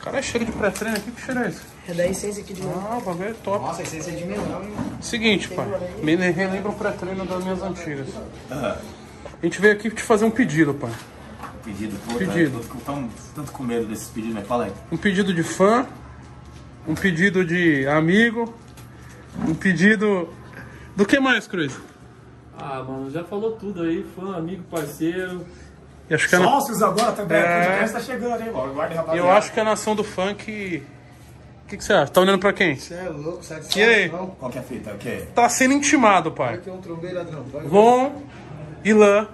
Cara, é cheiro de pré-treino aqui, que cheiro é esse? É da essência aqui de novo. Ah, o bagulho é top. Nossa, a essência é de melão, hein? Seguinte, pai, me relembra o pré-treino das minhas antigas. Ah, A gente veio aqui te fazer um pedido, pai. pedido, pô, Pedido. Tá, tô tão, tanto com medo desses pedidos, mas fala aí. Um pedido de fã, um pedido de amigo, um pedido. Do que mais, Cruz? Ah, mano, já falou tudo aí, fã, amigo, parceiro. E acho que é na- Sócios agora também, É. o podcast tá chegando, hein? Ó, Guarda, rapaziada. Eu acho que a nação do funk. O que, que você acha? Tá olhando pra quem? Você é louco, sai de E aí? Qual que é a fita? O quê? Tá sendo intimado, pai. Aqui é um trombeiro ladrão. Vai. Lon, Ilan,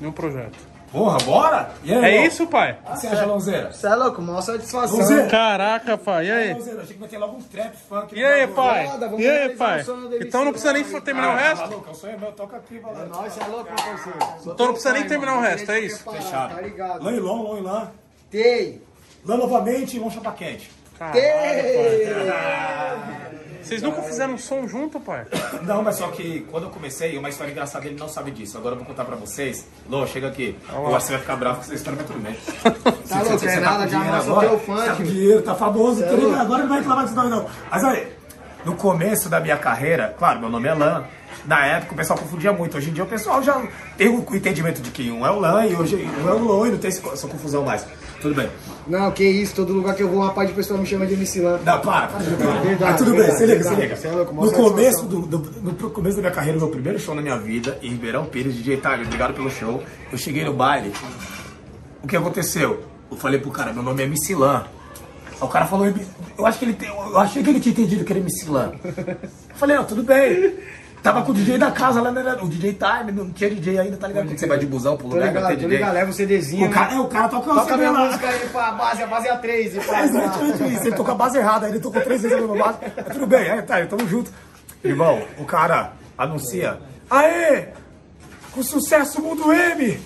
e um projeto. Porra, bora? E aí, É Lon? isso, pai? O que você acha, Lonzeira? Você é louco, maior satisfação. Lonzeira? Caraca, pai. E aí? Lonzeira, achei que vai ter logo um trap funk. E aí, pai? E aí, pai? Então não precisa nem sim, terminar o Ah, resto? Maluco, é o sonho meu, toca aqui, valeu. Nós, você é louco, meu parceiro. Então não precisa nem terminar o resto, é isso? Fechado. Tá ligado? Lã e Lon, Lon e Lã. Tei! Lã novamente e Lon chapa quente. Tei! Vocês nunca fizeram um som junto, pai? Não, mas só que quando eu comecei, uma história engraçada, ele não sabe disso. Agora eu vou contar pra vocês. Lô, chega aqui. Eu acho que você vai ficar bravo com essa história, mas tudo bem. Tá louco, é nada, já mostra o teu Tá com funk. dinheiro, tá famoso, tá ligado? louco. agora não vai reclamar disso não, não. Mas aí, no começo da minha carreira, claro, meu nome é Lan. Na época o pessoal confundia muito. Hoje em dia o pessoal já tem o entendimento de que um é o Lan e hoje um é o Lon e não tem essa confusão mais. Tudo bem. Não, que isso, todo lugar que eu vou, uma parte de pessoa me chama de MC Lan. Não, para, para reclamar. Verdade, Mas tudo bem, verdade, se liga, se liga. É louco, no mostra a começo do, do- no começo da minha carreira, meu primeiro show na minha vida, em Ribeirão Pires, DJ Tiger, obrigado pelo show. Eu cheguei no baile. O que aconteceu? Eu falei pro cara, meu nome é MC Lan. Aí o cara falou, eu acho que ele tem, eu achei que ele tinha entendido que era MC Lan. Eu falei, não, tudo bem. Tava com o DJ da casa lá, né, o DJ Time, não tinha DJ ainda, tá ligado? Quando você vai de busão pro lugar, vai ter DJ. ligado, leva o CDzinho. O cara, é, o cara toca Toca CD minha lá. música aí pra base, a base é a 3 e pra Exatamente isso. Ele tocou a base errada, ele tocou três vezes a mesma base. Mas tudo bem, é, tá, tamo junto. Irmão, o cara anuncia. Aê! Com sucesso Mundo M!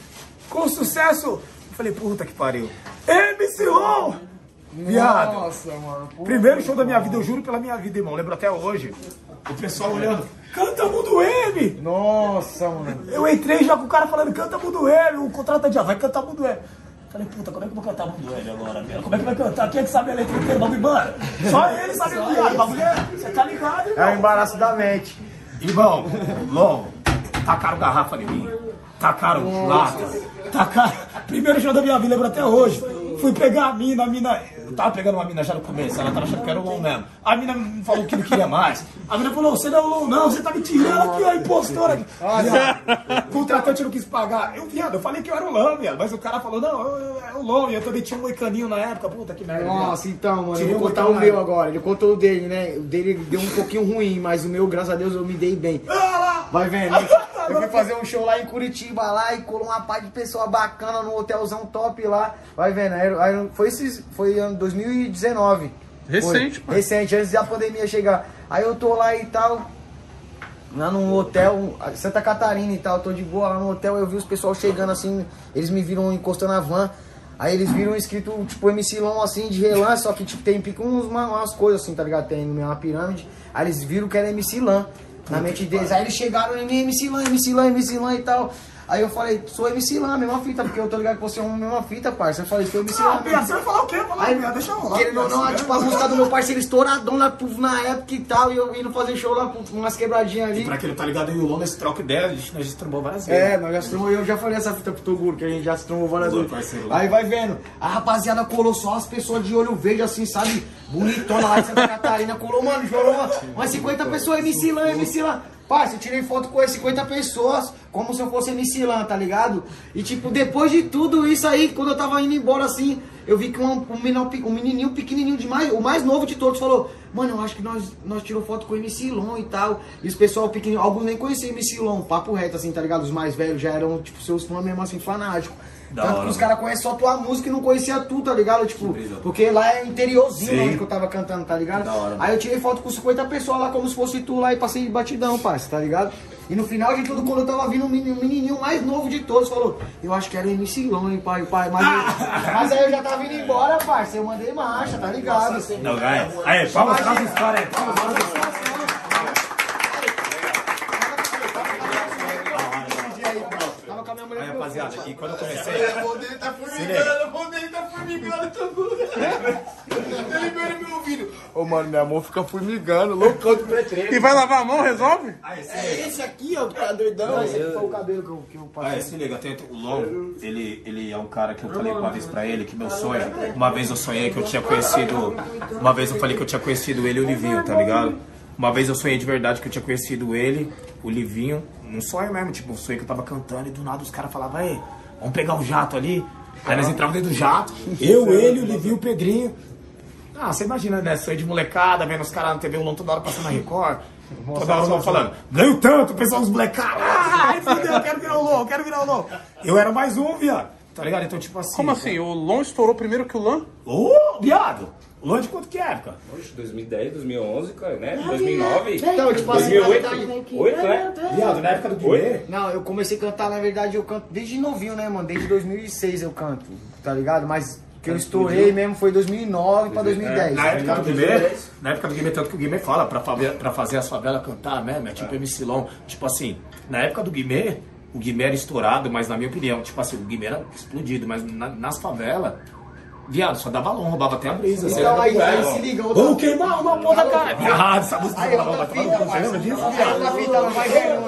Com sucesso! Eu falei, puta que pariu. MC Lon! Viado! Nossa, mano. Primeiro show da minha vida, eu juro pela minha vida, irmão. Lembro até hoje. O pessoal olhando. Canta Mundo M! Nossa, mano. Eu entrei já com o cara falando, canta Mundo M, o contrato já vai cantar Mundo M. Falei, puta, como é que eu vou cantar Mundo M agora, velho? Como é que vai cantar? Quem é que sabe a letra inteira? Bagulho, mano. Só ele sabe o viado. Bagulho é. Você tá ligado, É o irmão? embaraço da mente. Irmão, Lon, tacaram garrafa em mim. Tacaram lata. Tacaram. Primeiro show da minha vida, lembro até hoje. Fui pegar a mina, a mina. Eu tava pegando uma mina já no começo, ela tava achando que era o Lon mesmo. A mina falou que não queria mais. A mina falou: você não é o Lon, não, você tá me tirando aqui, ó, impostora. Viado, O contratante não quis pagar. Eu, viado, eu falei que eu era o Lon, viado. Mas o cara falou: não, eu, eu, é o Lon. E eu também tinha um moicaninho na época. Puta que merda. viado. Nossa, então, mano, Tirei eu vou contar o meu agora. Ele contou o dele, né? O dele deu um pouquinho ruim, mas o meu, graças a Deus, eu me dei bem. Ah! Vai vendo. Eu fui fazer um show lá em Curitiba lá e colou uma parte de pessoa bacana no hotelzão top lá. Vai vendo. Aí, aí foi esses, foi ano 2019. Recente, pai. Recente, antes da pandemia chegar. Aí eu tô lá e tal. Lá num hotel, Santa Catarina e tal, tô de boa lá no hotel, eu vi os pessoal chegando assim, eles me viram encostando na van, aí eles viram escrito, tipo, MC Long assim, de relance, só que tipo, tem pica uns, uma- umas coisas assim, tá ligado? Tem uma pirâmide, aí eles viram que era MC Lan na mente deles, aí eles chegaram em mim, MC Lan, MC Lan, MC Lan e tal. Aí eu falei, sou MC Lan, mesma fita, porque eu tô ligado que você é uma mesma fita, parça. Eu falei, sou MC Ah, Lan. viado, você vai falar o quê? Falar, Aí, viado, deixa eu rolar. querendo ou não, viado, tipo, a né? música do meu parceiro estouradão na, na época e tal, e eu indo fazer show lá com umas quebradinhas ali. Pra quem não tá ligado, e o nesse troco ideia, a gente, a gente trombou várias vezes. É, nós já se trombou, eu já falei essa fita pro Toguro, que a gente já se trombou várias Boa, vezes. parceiro. Aí vai vendo, a rapaziada colou só as pessoas de olho verde, assim, sabe? Bonitona lá de Santa Catarina, colou, mano, chorou uma- umas 50 pessoas, MC Lan, MC Lan. Parça, eu tirei foto com as 50 pessoas, como se eu fosse Lan, tá ligado? E tipo, depois de tudo isso aí, quando eu tava indo embora assim, eu vi que um, um, menino, um menininho pequenininho demais, o mais novo de todos, falou: Mano, eu acho que nós, nós tirou foto com o MC Lon e tal. E os pessoal pequenininho, alguns nem conheciam MC Lon, papo reto, assim, tá ligado? Os mais velhos já eram, tipo, seus fãs mesmo assim, fanáticos. Da Tanto hora, que os caras conhecem só tua música e não conhecia tu, tá ligado? Tipo, porque lá é interiorzinho onde que eu tava cantando, tá ligado? Hora, Aí eu tirei foto com 50 pessoas lá, como se fosse tu lá e passei de batidão, parça, tá ligado? E no final de tudo, quando eu tava vindo, o menininho mais novo de todos falou: Eu acho que era o MC Lon, hein, pai, pai. Mas, mas aí eu já tava indo embora, parça. Eu mandei marcha, tá ligado? Não, ganha. Aí, palmas pra essa história aí. Palmas pra essa história. Aí, rapaziada, e quando eu comecei. Dele tá formigando, o dele tá Ele veio no meu ouvido. Ô, mano, minha mão fica formigando, loucão de pretreiro. E vai lavar a mão, resolve? É esse aqui, ó, que tá doidão. Esse aqui foi o cabelo que eu, que eu Ah, passei. é, se liga, tem o Long, ele, ele é um cara que eu falei uma vez pra ele que meu sonho, uma vez eu sonhei que eu tinha conhecido, uma vez eu falei que eu tinha conhecido ele e o Livinho, tá ligado? Uma vez eu sonhei de verdade que eu tinha conhecido ele, o Livinho, num sonho mesmo, tipo, um sonho que eu tava cantando e do nada os caras falavam, ei, vamos pegar o jato ali. Aí nós entrávamos dentro do jato, eu, ele, o Livinho, o Pedrinho. Ah, você imagina, né? Sonho de molecada, vendo os caras na TV, o Long toda hora passando na Record. Toda hora o falando, ganho tanto, o pessoal dos molecados. Ah, fudeu, eu quero virar o Long, eu quero virar o Long. Eu era mais um, viado. Tá ligado? Então, tipo assim. Como assim? O Lon estourou primeiro que o Lan? Ô, viado! O Long de quanto que é, época? Oxe, 2010, 2011, cara, né? 2009. Então, tipo assim, na 2008, verdade... 8, né? Viado, na época do Guimê. Não, eu comecei a cantar, na verdade, eu canto desde novinho, né, mano? Desde 2006 eu canto, tá ligado? Mas que eu estourei mesmo foi 2009 pra 2010. Na tá época do? Guimê, na época do Guimê, tanto que o Guimê fala pra, faver- pra fazer as favelas cantar mesmo, é tipo MC Long. Tipo assim, na época do Guimê, o Guimê era estourado, mas na minha opinião, tipo assim, o Guimê era explodido, mas na- nas favelas, viado, só dava long, roubava até a brisa. Então aí, aí se liga, outra- Vamos queimar uma porra, cara. Viado, essa música Aí, outra fita, você lembra disso, Aí, viado? outra fita, não vai ver.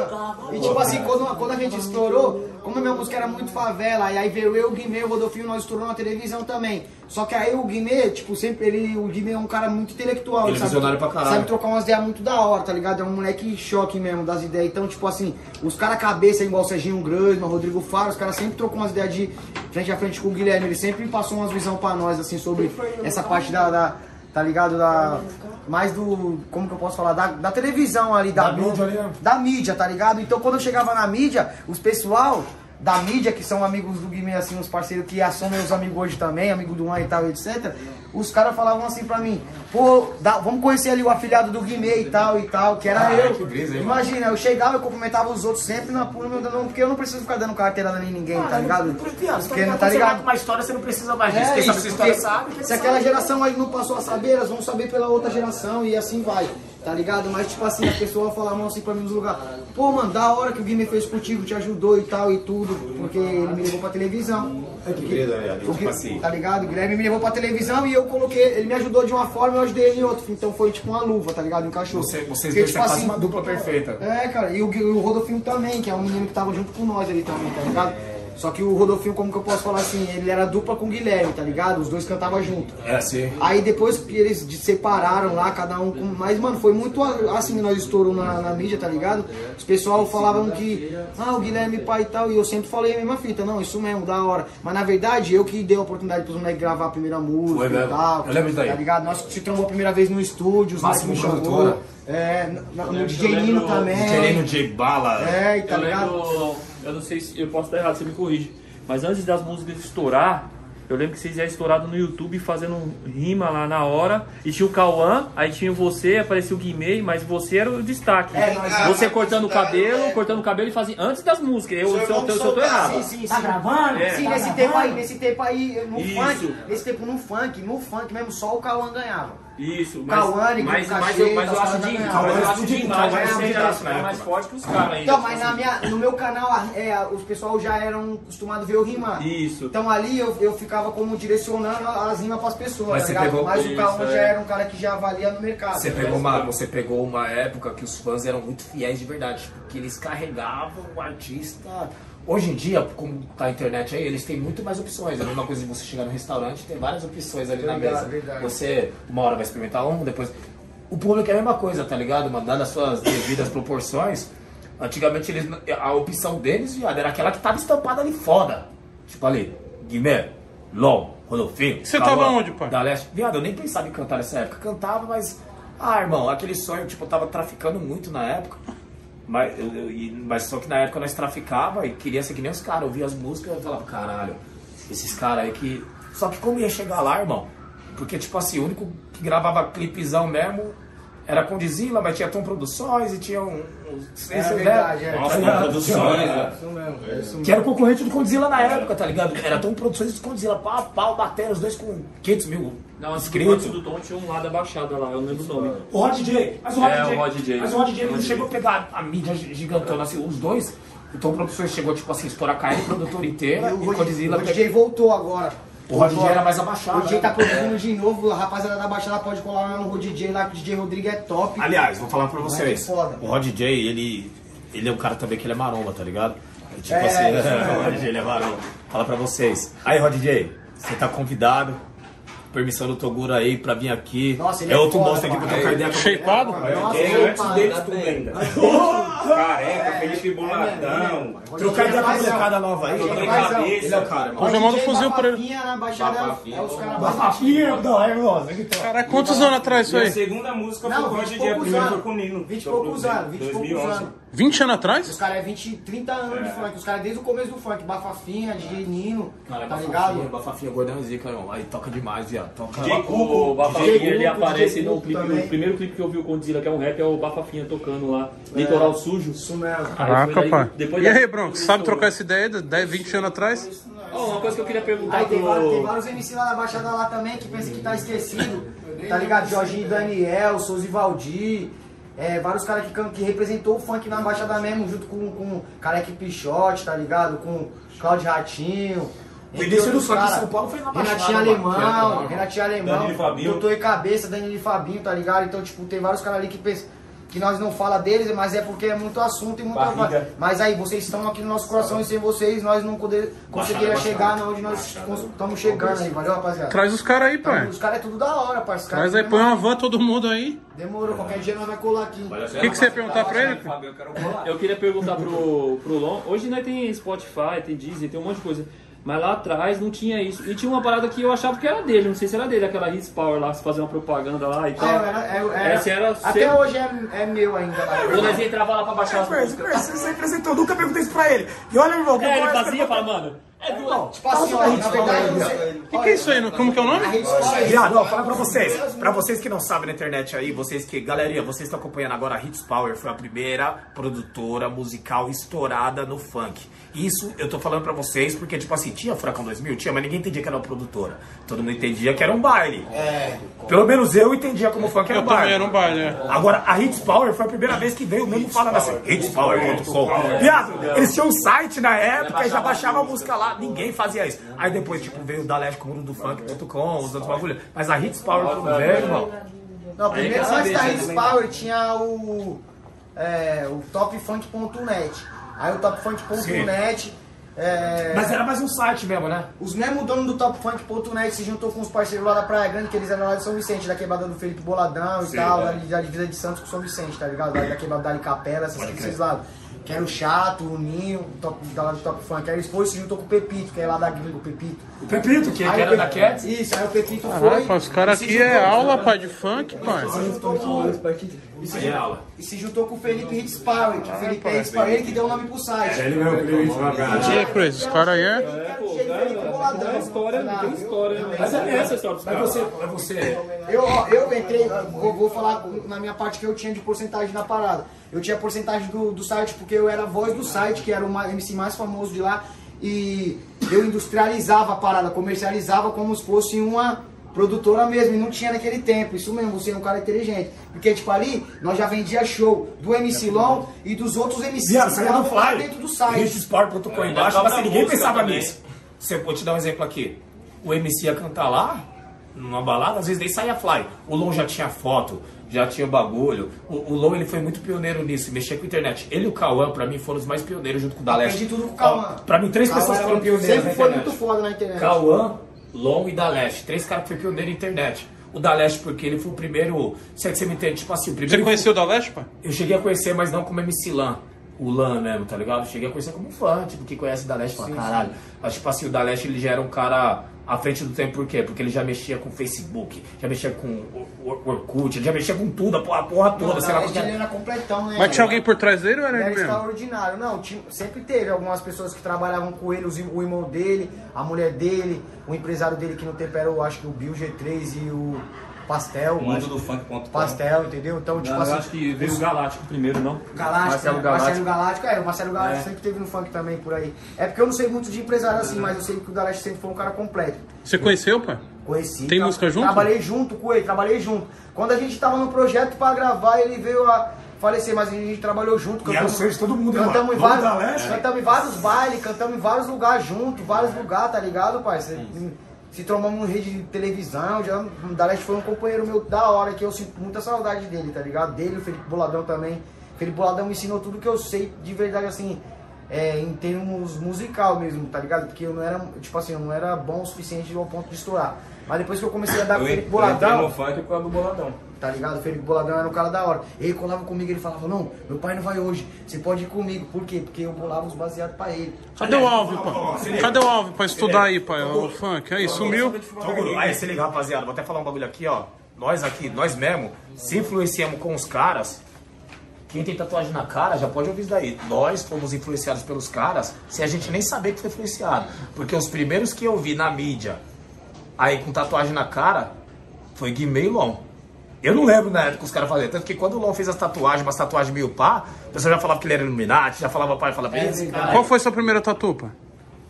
E tipo assim, quando, quando a gente estourou, como a minha música era muito favela, e aí veio eu, o Guimê, o Rodolfinho, nós estourou na televisão também. Só que aí o Guimê, tipo, sempre ele, o Guimê é um cara muito intelectual. Ele é visionário pra caralho. Sabe trocar umas ideias muito da hora, tá ligado? É um moleque em choque mesmo das ideias. Então, tipo assim, os caras cabeça igual o Serginho Grosman, Rodrigo Faro, os caras sempre trocam umas ideias de frente a frente com o Guilherme. Ele sempre passou umas visão pra nós, assim, sobre essa parte da, da- tá ligado? Da, mais do, como que eu posso falar? Da, da televisão ali, da, Da mídia ali, né? da mídia, tá ligado? Então quando eu chegava na mídia, os pessoal da mídia, que são amigos do Guimê, assim, os parceiros que são meus amigos hoje também, amigo do Juan e tal, etc. Os caras falavam assim pra mim, pô, dá- vamos conhecer ali o afilhado do Guimê e tal e tal, que era Ah, eu. que brisa, hein, Imagina, eu chegava, eu cumprimentava os outros sempre na pura, porque eu não preciso ficar dando carteirada em ninguém, tá ligado? Porque, Porque, tá tá ligado? com uma história, você não precisa mais disso. É, Quem sabe isso, porque sabe. quem se sabe- aquela geração aí não passou a saber, elas vão saber pela outra geração e assim vai, tá ligado? Mas tipo assim, as pessoas falavam assim pra mim nos lugares, pô mano, da hora que o Guilherme fez contigo, te ajudou e tal e tudo, porque ele me levou pra televisão. É que brisa, viado. O Tipo assim. Tá ligado? O Guilherme me levou pra televisão e eu coloquei, ele me ajudou de uma forma e eu ajudei ele em outra. Então foi tipo uma luva, tá ligado? Encaixou. Você, vocês Porque, dois tipo é assim, uma dupla perfeita. é, cara, e o, o Rodolfinho também, que é um menino que tava junto com nós ali também, tá ligado? Só que o Rodolfinho, como que eu posso falar assim, ele era dupla com o Guilherme, tá ligado? Os dois cantavam junto. É assim. Aí depois que eles separaram lá, cada um com. Mas, mano, foi muito assim que nós estouramos na, na mídia, tá ligado? Os pessoal falavam que, ah, o Guilherme pai e tal, e eu sempre falei a mesma fita, não, isso mesmo, da hora. Mas na verdade, eu que dei a oportunidade pros moleques gravar a primeira música Foi e tal. Eu lembro disso aí. Tá ligado? Nós se trombou a primeira vez no estúdio, os moleques me chamou. É, no, no lembro- DJ Nino também. DJ no J Bala. É, e tá eu ligado? lembro, eu não sei se eu posso estar errado, você me corrige. Mas antes das músicas estourar, eu lembro que vocês iam estourado no YouTube fazendo rima lá na hora. E tinha o Cauã, aí tinha você, aparecia o Guimê, mas você era o destaque. É, nós- você cortando o cabelo, cortando o cabelo e fazia antes das músicas. Eu, se eu, eu, eu tô errado. Sim, sim, Tá sim. gravando? É. Sim, Tá nesse gravando? tempo aí, nesse tempo aí, no Isso. funk, nesse tempo no funk, no funk mesmo, só o Cauã ganhava. Isso, mas, Cauã, mas, Cachê, mas, eu, mas eu acho de mas eu acho de imagem é mais forte que os caras ainda. Então, mas na minha, no meu canal, é, os pessoal já eram acostumados a ver eu rimar. Isso. Então ali eu, eu ficava como direcionando as rimas pras pessoas, Mas tá pegou- Mas o Isso, Cauã é. já era um cara que já avalia no mercado. Você pegou, uma, você pegou uma época que os fãs eram muito fiéis de verdade, porque eles carregavam o artista. Hoje em dia, como tá a internet aí, eles têm muito mais opções. É a mesma coisa de você chegar no restaurante tem várias opções ali na Verdade, mesa. verdade. Você, uma hora vai experimentar um, depois. O público é a mesma coisa, tá ligado? Mas dado as suas devidas proporções, antigamente eles, a opção deles, viado, era aquela que tava estampada ali foda. Tipo ali, Guimê, Lom, Rodolfinho. Você tava onde, pai? Da Leste. Viado, eu nem pensava em cantar nessa época. Cantava, mas. Ah, irmão, aquele sonho, tipo, eu tava traficando muito na época. Mas, eu- eu- mas só que na época nós traficava e queria ser que nem os caras. Eu via as músicas e falava, caralho, esses caras aí que. Só que como ia chegar lá, irmão? Porque, tipo assim, o único que gravava clipezão mesmo era com Dizila, mas tinha Tom Produções e tinha um. um É esse, verdade, né? é. Nossa, Tá produções, né? Isso mesmo, é isso mesmo. Que era o concorrente do Condzilla na época, tá ligado? Era Tom Produções e Condzilla, pau, pau, batendo os dois com 500 mil Não, inscritos. do Tom tinha um lá da Baixada lá, eu não lembro o nome. O Rod DJ. Mas o Rod É, DJ. o Rod DJ. Mas o Rod Rod não DJ. chegou a pegar a mídia gigantona, assim, os dois. Então o produtor chegou, tipo assim, estourar a carreira, produtor inteira, E o o Godzilla o DJ voltou agora. O Rod DJ era mais abaixado. O DJ né? tá produzindo de novo, a rapaziada da Baixada pode colar lá no DJ lá, que o DJ Rodrigo é top. Aliás, vou falar pra vocês. Foda. O Rod DJ, ele, ele é um cara também que ele é maromba, tá ligado? É Tipo É, assim, isso o Rod DJ ele é maromba. Fala pra vocês. Aí, Rod DJ, você tá convidado. Permissão do Toguro aí pra vir aqui. Nossa, ele é é outro monstro aqui pra mano. trocar ideia com Shapeado? Nossa, Tem ele, antes mano, deles tudo ainda. Careca, Felipe Boladão. Trocar ideia com a é molecada nova aí. Ele é o cara, irmão. Eu já mando um fuzil pra ele. Bafafinha é- é não, é nossa. Cara, quantos anos atrás isso Minha aí? segunda música foi com o 20 DJ, a poucos primeira foi anos. com o Nino. 20 e poucos anos, 20 e poucos 2011. anos. 20 anos Os atrás? caras é 20, 30 anos de funk, os caras desde o começo do funk, Bafafinha, DJ Nino, Cara, tá bafafinha, ligado? bafafinha, gordão zica, irmão. Aí toca demais, viado. Toca. DJ O Bafafinha DJ ele Cuco, aparece DJ no Cuco clipe. também. O primeiro clipe que eu vi o Condzilla, que é um rap, é o Bafafinha tocando lá. Litoral Sujo. Isso mesmo. Caraca, daí- pai. depois E aí, Bronco, sabe trocar essa ideia de 10, 20 anos atrás? Ó, uma coisa que eu queria perguntar Aí tem vários, tem pro. vários MC lá na Baixada lá também que pensa que tá esquecido, tá ligado? Jorginho Daniel, Souza e Valdir, é, vários caras que, que representou o funk na Baixada mesmo, junto com, com Careque Pichote, tá ligado? Com Claudio Ratinho. O início do funk em. São Paulo foi na Baixada, Renatinho. Alemão, Renatinho Alemão, Danilo Fabinho. Doutor e Cabeça, Danilo e Fabinho, tá ligado? Então, tipo, tem vários caras ali que pensam que nós não fala deles, mas é porque é muito assunto e muita Barriga. Mas aí, vocês estão aqui no nosso coração e sem vocês nós não poder, conseguiria chegar onde nós estamos chegando aí, valeu, rapaziada? Traz os caras aí, Então, pai. os caras é tudo da hora, parceiro. Traz aí, põe uma van todo mundo aí. Demorou, qualquer dia nós vai colar aqui. O que, que você ia perguntar pra ele? Eu queria perguntar pro, pro Lon. Hoje nós tem Spotify, tem Disney, tem um monte de coisa. Mas lá atrás não tinha isso. E tinha uma parada que eu achava que era dele, não sei se era dele, aquela Hits Power lá, se fazer uma propaganda lá e tal. Ah, era, eu era, Essa era até seu- hoje é, é meu ainda. Quando nós entrava lá pra baixar as músicas. Você apresentou, nunca perguntei isso pra ele. E olha, irmão, que É, ele fazia, fala, mano. É do. Tipo assim, ó, na verdade, você... O que, que é isso aí? Como que é o nome? Viado, ó, falar pra vocês. Pra vocês que não sabem na internet aí, vocês que. Galerinha, vocês estão acompanhando agora a Hits Power, foi a primeira produtora musical estourada no funk. Isso eu tô falando pra vocês porque, tipo assim, tinha Furacão 2000? Tinha, mas ninguém entendia que era uma produtora. Todo mundo entendia que era um baile. É. Pelo menos eu entendia como funk era um baile. também era um baile, é. Agora, a Hits Power foi a primeira vez que veio mesmo falando assim, hitspower.com. Viado, eles tinham um site na época e já baixava a música lá, ninguém fazia isso. Aí depois, tipo, veio o Daleste com o mundo do funk.com, os outros bagulho. Mas a Hits Power quando veio, irmão. Não, primeiro antes da Hits. Power tinha o, é, o topfunk.net. Aí o topfunk.net, é, Mas era mais um site mesmo, né? os mesmos donos do topfunk.net se juntou com os parceiros lá da Praia Grande, que eles eram lá de São Vicente, da quebrada do Felipe Boladão e tal, da, da divisa de Santos com São Vicente, tá ligado? Da, da quebrada da Capela, essas, esses lados. Que era o Chato, o Ninho, o top, da lá do Top Funk. Aí eles foram e se juntou com o Pepito, que é lá da gringa, o Pepito. O Pepito, que, Aí que o era da Pepito- Cats. Isso, aí o Pepito Caraca, foi. os caras e se aqui juntou é aula, pai, de funk, pai. E se é juntou- aula. E se juntou com o Felipe Hits Power, que o Felipe é Hits Power, ele que deu o nome pro site. Ele mesmo, ele mesmo. E aí, Chris, os caras aí é. Tem história, não tem história. Mas é essa a história dos Mas caras. você, mas você. Eu, eu entrei, eu vou falar na minha parte que eu tinha de porcentagem na parada. Eu tinha porcentagem do, do site porque eu era a voz do site, que era o MC mais famoso de lá. E eu industrializava a parada, comercializava como se fosse uma produtora mesmo. E não tinha naquele tempo. Isso mesmo, você é um cara inteligente. Porque, tipo, ali nós já vendia show do MC Long e dos outros MCs Viado, que lá flyer. dentro do site. Hitsport.com É, embaixo, mas ninguém pensava nisso. Você, vou te dar um exemplo aqui. O MC ia cantar lá, numa balada, às vezes nem saía fly. O Lon já tinha foto, já tinha bagulho. O, o Lon, ele foi muito pioneiro nisso, mexer com a internet. Ele e o Cauã, pra mim, foram os mais pioneiros junto com o Daleste. Aprendi tudo com o Cauã. Pra mim, três Cauã pessoas foram pioneiras Sempre na foi muito foda na internet. Cauã, Long e Daleste. Três caras que foi pioneiro na internet. O Daleste, porque ele foi o primeiro. Se é que você me entende, tipo assim, o Você primeiro. conheceu o da Leste, pai? Eu cheguei a conhecer, mas não como MC Lan. O Lan mesmo, tá ligado? Eu cheguei a conhecer como fã, tipo, que conhece o Daleste fala, caralho. Mas, tipo assim, o Daleste ele já era um cara à frente do tempo, por quê? Porque ele já mexia com Facebook, já mexia com o- o Orkut, ele já mexia com tudo, a porra, a porra toda, Não, sei lá ele era. era completão, né? Mas tinha alguém por trás dele ou era Ele ele era mesmo? extraordinário. Não, tinha- sempre teve algumas pessoas que trabalhavam com ele, o irmão dele, a mulher dele, o empresário dele que no tempo era, o, acho que o Bill G3 e o Pastel. O mundo acho- do funk.com. Pastel, entendeu? Então, tipo Não, eu assim. acho que veio o Galáctico primeiro, não? Galáctico, Marcelo né? Galáctico. Marcelo Galáctico, é, o Marcelo Galáctico É. sempre teve no funk também por aí. É porque eu não sei muito de empresário assim, mas eu sei que o Galáctico sempre foi um cara completo. Você conheceu, pai? Conheci. Tem música junto? Trabalhei junto com ele, trabalhei junto. Quando a gente tava no projeto pra gravar, ele veio a falecer, mas a gente trabalhou junto. E era o sonho de todo mundo, cantamos irmão. em, vários, cantamos em vários bailes, cantamos em vários lugares junto, vários lugares, tá ligado, parceiro? Se trombamos no rede de televisão, já o Daleste foi um companheiro meu da hora, que eu sinto muita saudade dele, tá ligado? Dele, o Felipe Boladão também. O Felipe Boladão me ensinou tudo que eu sei de verdade, assim, é, em termos musical mesmo, tá ligado? Porque eu não era, tipo assim, eu não era bom o suficiente ao ponto de estourar. Mas depois que eu comecei a dar com o Eu Felipe Boladão, funk por causa do boladão. tá ligado? O Felipe Boladão era um cara da hora. Ele colava comigo, ele falava, não, meu pai não vai hoje, você pode ir comigo. Por quê? Porque eu bolava os baseados pra ele. Cadê o Alves, pai? Cadê o Alves pra estudar aí, pai? O funk. Aí, sumiu. Toguro, aí se liga, rapaziada, vou até falar um bagulho aqui, ó. Nós aqui, nós mesmo, se influenciamos com os caras. Quem tem tatuagem na cara já pode ouvir isso daí. Nós fomos influenciados pelos caras sem a gente nem saber que foi influenciado. Porque os primeiros que eu vi na mídia, aí com tatuagem na cara, foi Guimê e Lon. Eu não lembro na época que os caras faziam. Tanto que quando o Lon fez as tatuagens, umas tatuagens meio pá, o pessoal já falava que ele era Illuminati, já falava pai, falava É cara. Qual foi sua primeira tatu, pai?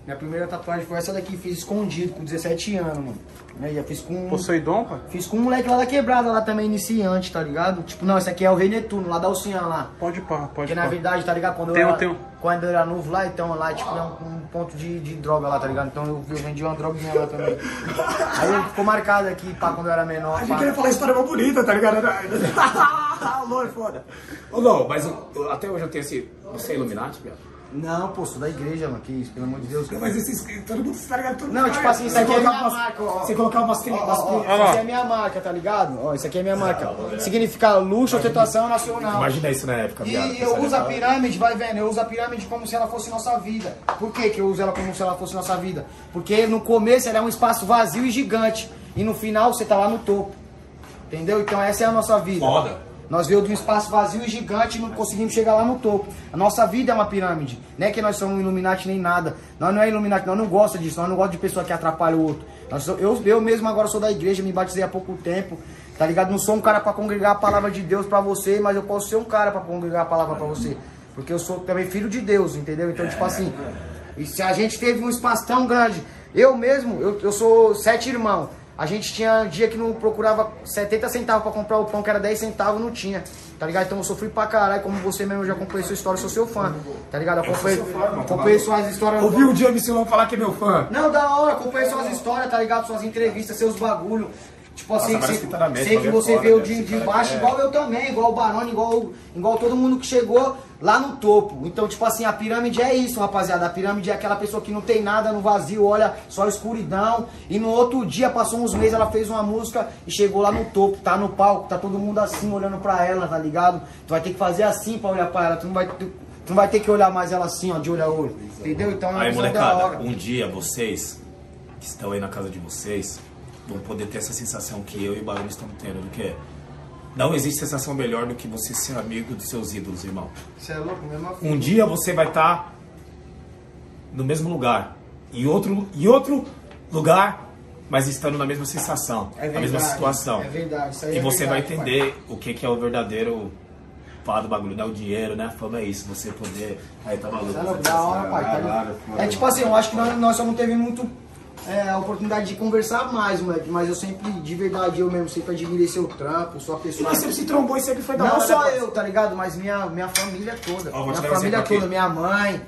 Minha primeira tatuagem foi essa daqui, fiz escondido, com 17 anos, mano. Né, Já fiz com. Poseidon, pai? Fiz com um moleque lá da quebrada, lá também, iniciante, tá ligado? Tipo, não, esse aqui é o Rei Netuno, lá da Oceano lá. Pode pá, pode Porque na pá. verdade, tá ligado? Quando eu, Tem um- era, tem um. quando eu era novo lá, então lá tipo, é um, um ponto de, de droga lá, tá ligado? Então eu, eu vendi uma droguinha lá também. Aí ele ficou marcado aqui, pá, quando eu era menor. A gente queria falar a história mais bonita, tá ligado? O Lon é foda. Ô, não, mas eu- eu- até hoje eu tenho esse. Você é Illuminati, viado? Não, pô, sou da igreja, mano, que isso, pelo amor de Deus. Mas esses. Todo mundo tá ligado? Todo Não, tipo assim, isso aqui é minha marca, ó. Você colocar umas ó, isso aqui é minha marca, tá ligado? Ó, isso aqui é minha marca. Significa luxo, ostentação nacional. Imagina isso na época, viado. E eu uso a pirâmide, vai vendo, eu uso a pirâmide como se ela fosse nossa vida. Por que, que eu uso ela como se ela fosse nossa vida? Porque no começo ela é um espaço vazio e gigante. E no final você tá lá no topo. Entendeu? Então essa é a nossa vida. Foda. Nós veio de um espaço vazio e gigante e não conseguimos chegar lá no topo. A nossa vida é uma pirâmide. Não é que nós somos Illuminati nem nada. Nós não é Illuminati, nós não gosta disso. Nós não gostamos de pessoa que atrapalha o outro. Nós eu, eu mesmo agora sou da igreja, me batizei há pouco tempo. Tá ligado? Não sou um cara pra congregar a palavra de Deus pra você, mas eu posso ser um cara pra congregar a palavra pra você. Porque eu sou também filho de Deus, entendeu? Então, tipo assim, e se a gente teve um espaço tão grande, eu mesmo, eu, eu sou sete irmãos. A gente tinha dia que não procurava 70 centavos pra comprar o pão, que era 10 centavos, não tinha. Tá ligado? Então eu sofri pra caralho, como você mesmo eu já acompanhei sua história, sou seu fã. Tá ligado? Eu acompanhei, acompanhei suas histórias. Ouvi o dia o Silão falar que é meu fã. Não, da hora, acompanhei suas histórias, tá ligado? Suas entrevistas, seus bagulho. Tipo assim, sei, fitas na mesa, sei que bagulho você foda, veio né? de, de baixo, é- igual eu também, igual o Barone, igual, igual todo mundo que chegou lá no topo. Então, tipo assim, a pirâmide é isso, rapaziada. A pirâmide é aquela pessoa que não tem nada no vazio, olha só a escuridão. E no outro dia, passou uns meses, ela fez uma música e chegou lá no topo, tá no palco, tá todo mundo assim, olhando pra ela, tá ligado? Tu vai ter que fazer assim pra olhar pra ela, tu não vai, tu, tu não vai ter que olhar mais ela assim, ó, de olho a olho. Entendeu? Então é uma Aí, molecada, hora. um dia vocês, que estão aí na casa de vocês, vão poder ter essa sensação que eu e o Barulho estamos tendo, do que não existe sensação melhor do que você ser amigo dos seus ídolos, irmão. Você é louco, mesmo Um dia você vai estar no mesmo lugar, em outro, em outro lugar, mas estando na mesma sensação, É na mesma verdade, situação. é verdade, isso aí e é você verdade, vai entender o que, que é o verdadeiro pá do bagulho, não é o dinheiro, né? A fama é isso, você poder. Aí tá maluco. É louco, você- da hora, pai. tá? É tipo assim, eu acho que nós, nós só não teve muito é, a oportunidade de conversar mais, moleque. Mas eu sempre, de verdade, eu mesmo sempre admirei seu trampo, sua E pessoa. nós sempre se trombou e sempre foi da Não hora, só né, eu, tá ligado? Mas minha, minha família toda. Ó, minha família toda, aqui. minha mãe.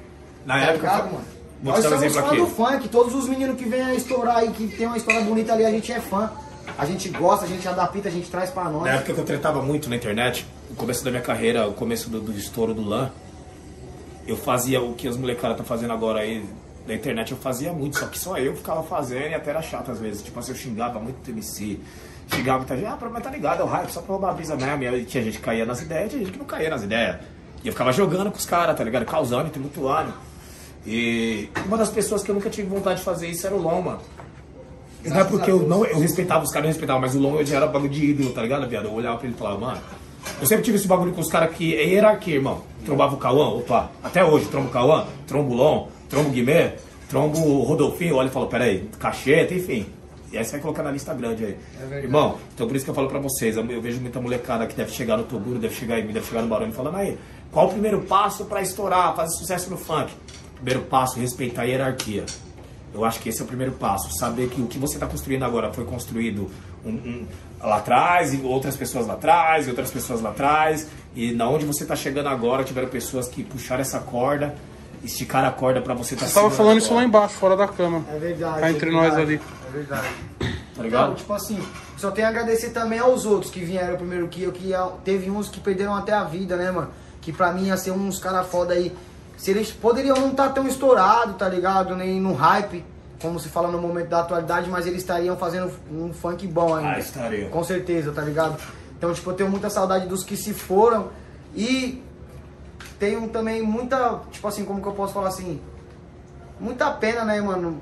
Na tá época. ligado, mano? Vou Nós te dar um somos fã aqui. do funk, todos os meninos que vêm a estourar aí, que tem uma história bonita ali, a gente é fã. A gente gosta, a gente adapta, a gente traz pra nós. Na época que eu tretava muito na internet, o começo da minha carreira, o começo do, do estouro do LAN, eu fazia o que os molecadas tá fazendo agora aí na internet, eu fazia muito, só que só eu ficava fazendo e até era chato às vezes. Tipo assim, eu xingava muito o MC, xingava muita gente, ah, mas tá ligado, é o hype, só pra roubar a brisa mesmo. E tinha gente que caía nas ideias, tinha gente que não caía nas ideias. E eu ficava jogando com os caras, tá ligado? Causando, tumultuando. E uma das pessoas que eu nunca tive vontade de fazer isso era o Lon, mano. Não é porque eu não eu respeitava os caras, eu respeitava, mas o Long eu já era bagulho de ídolo, tá ligado, viado? Eu olhava pra ele e falava, mano. Eu sempre tive esse bagulho com os caras que é hierarquia, irmão. Trombava o Cauã, opa, até hoje, trombo o Cauã, trombo o Lon, trombo Guimê, trombo Rodolfinho, olha e fala, peraí, cacheta, enfim. E aí você vai colocar na lista grande aí. Irmão, então por isso que eu falo pra vocês, eu, eu vejo muita molecada que deve chegar no Toguro, deve chegar em mim, deve chegar no Barão e falando, aí, qual o primeiro passo pra estourar, fazer sucesso no funk? Primeiro passo, respeitar a hierarquia. Eu acho que esse é o primeiro passo. Saber que o que você está construindo agora foi construído um- um- lá atrás, e outras pessoas lá atrás, e outras pessoas lá atrás. E na onde você está chegando agora, tiveram pessoas que puxaram essa corda, esticaram a corda para você estar Você tava falando isso lá embaixo, fora da cama. É verdade. Tá é entre verdade, nós ali. É verdade. Tá Então, ligado? tipo assim, só tenho a agradecer também aos outros que vieram primeiro que eu, que teve uns que perderam até a vida, né, mano? Que pra mim ia ser uns caras foda aí. Se eles poderiam não estar tão estourados, tá ligado? Nem no hype, como se fala no momento da atualidade, mas eles estariam fazendo um funk bom ainda. Ah, estariam. Com certeza, tá ligado? Então, tipo, eu tenho muita saudade dos que se foram e tenho também muita, tipo assim, como que eu posso falar assim? Muita pena, né, mano?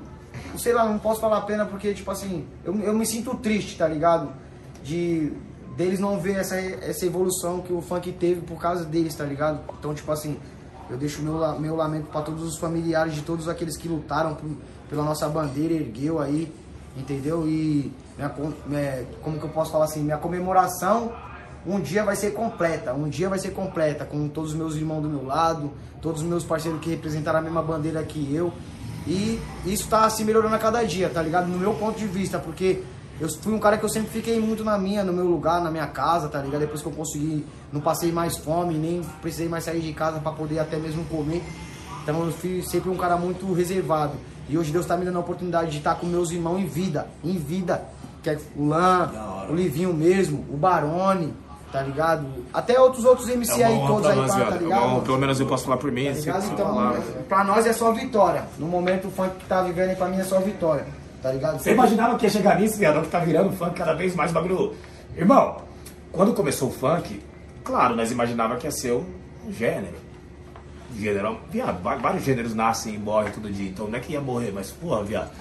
Sei lá, não posso falar pena porque, tipo assim, eu, eu me sinto triste, tá ligado? De deles não ver essa, essa evolução que o funk teve por causa deles, tá ligado? Então, tipo assim, eu deixo meu, meu lamento pra todos os familiares de todos aqueles que lutaram por- pela nossa bandeira, ergueu aí, entendeu? E minha, minha- como que eu posso falar assim, minha comemoração um dia vai ser completa, um dia vai ser completa, com todos os meus irmãos do meu lado, todos os meus parceiros que representaram a mesma bandeira que eu. E isso tá se melhorando a cada dia, tá ligado? No meu ponto de vista, porque eu fui um cara que eu sempre fiquei muito na minha, no meu lugar, na minha casa, tá ligado? Depois que eu consegui, não passei mais fome, nem precisei mais sair de casa pra poder até mesmo comer. Então eu fui sempre um cara muito reservado. E hoje Deus tá me dando a oportunidade de estar com meus irmãos em vida, em vida. Que é o Lan, o Livinho mesmo, o Barone, tá ligado? Até outros outros MC É aí, todos aí, nós, tá É uma ligado? honra, Pelo menos eu posso falar por mim. Tá se ligado? Então, falar. pra nós é só vitória. No momento o funk que tá vivendo e pra mim é só vitória. Tá ligado? Você imaginava que ia chegar nisso, viado, que tá virando funk cada vez mais bagulho. Irmão, quando começou o funk, claro, nós imaginava que ia ser um gênero. Gênero, viado, vários gêneros nascem e morrem todo dia, então não é que ia morrer, mas, porra, viado,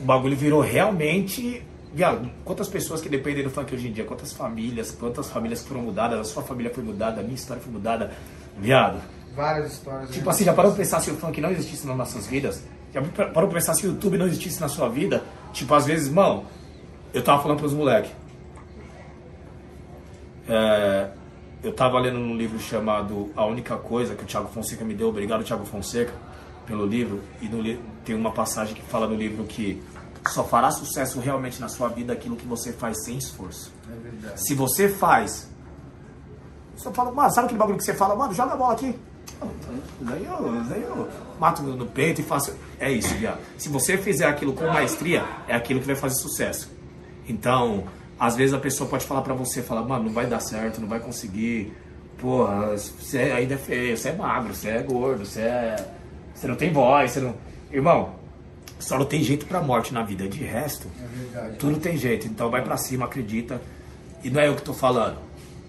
o bagulho virou realmente. Viado, quantas pessoas que dependem do funk hoje em dia, quantas famílias, quantas famílias foram mudadas, a sua família foi mudada, a minha história foi mudada, viado. Várias histórias. Tipo né? assim, já parou pra pensar se o funk não existisse nas nossas vidas? Já parou pra pensar se o YouTube não existisse na sua vida? Tipo, às vezes, mano, eu tava falando pros moleques. É, eu tava lendo um livro chamado A Única Coisa, que o Thiago Fonseca me deu. Obrigado, Thiago Fonseca, pelo livro. E no tem uma passagem que fala no livro que só fará sucesso realmente na sua vida aquilo que você faz sem esforço. Se você faz você fala, mano, sabe aquele bagulho que você fala, mano, joga a bola aqui. Daí eu, daí eu mato no peito e faço. É isso, viado. Se você fizer aquilo com maestria, é aquilo que vai fazer sucesso. Então, às vezes a pessoa pode falar pra você, fala, mano, não vai dar certo, não vai conseguir. Porra, você ainda é feio, você é magro, você é gordo, você é. Você não tem voz, você não. Irmão, só não tem jeito pra morte na vida. De resto, tudo tem jeito. Então vai pra cima, acredita. E não é eu que tô falando.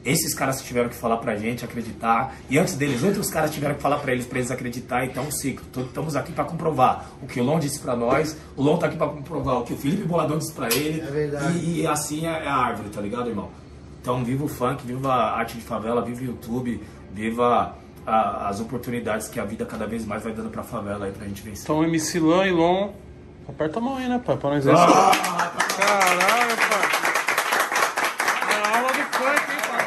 Esses caras tiveram que falar pra gente acreditar. E antes deles, outros caras tiveram que falar pra eles, pra eles acreditar. Então, é ciclo. Tô- Estamos aqui pra comprovar o que o Lon disse pra nós. O Lon tá aqui pra comprovar o que o Felipe Boladão disse pra ele. É verdade. E, e assim é a árvore, tá ligado, irmão? Então, viva o funk, viva a arte de favela, viva o YouTube, viva a- as oportunidades que a vida cada vez mais vai dando pra favela aí pra gente vencer. Então, MC Lan e Lon. Aperta a mão aí, né, pai? Pra nós ver. se- Caralho, pai. É aula de funk, hein, pai?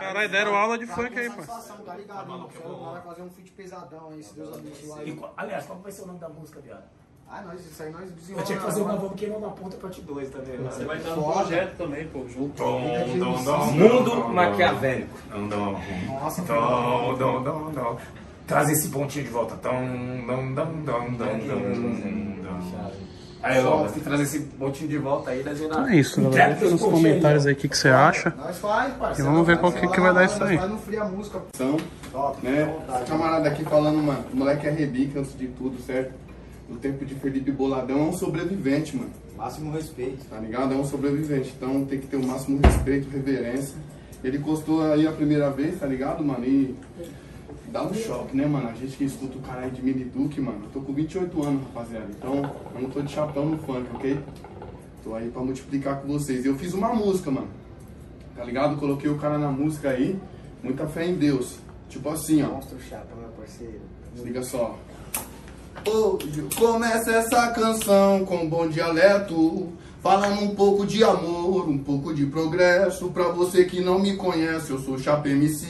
Caralho, deram aula de funk aí, pai. Satisfação, tá ligado? mano? Só vai fazer um feat pesadão aí, se Deus abençoar. Aliás, qual vai ser o nome da música, viado? Ah, nós, isso aí nós Eu desenrolamos. tinha que fazer uma Vamos Queimar na Ponta parte 2 também. Você vai estar no Foda. projeto também, pô, junto. Mundo maquiavélico. Nossa, Dom, dom, dom, dom. Traz esse pontinho de volta. Dom, dom, dom, dom, dom, dom, dom. Aí, ó, se trazer esse pontinho de volta aí, nós Então é isso, galera. Deixa nos comentários aí o que, que você acha. Nós faz, parceiro. E vamos ver Nós qual que- nós que vai dar nós isso aí. Faz no frio a música. Então, né? Esse camarada aqui falando, mano, o moleque é rebique antes de tudo, certo? No tempo de Felipe Boladão é um sobrevivente, mano. Máximo respeito. Tá ligado? É um sobrevivente. Então tem que ter o máximo respeito, reverência. Ele encostou aí a primeira vez, tá ligado, mano? E dá um choque, né, mano? A gente que escuta o caralho de Mini Duke, mano. Eu tô com 28 anos, rapaziada. Então, eu não tô de chapéu no funk, ok? Tô aí pra multiplicar com vocês. Eu fiz uma música, mano. Tá ligado? Coloquei o cara na música aí. Muita fé em Deus. Tipo assim, ó. Monstro chapa, meu parceiro. Liga só. Hoje começa essa canção com bom dialeto. Falando um pouco de amor, um pouco de progresso. Pra você que não me conhece, eu sou Chapa MC.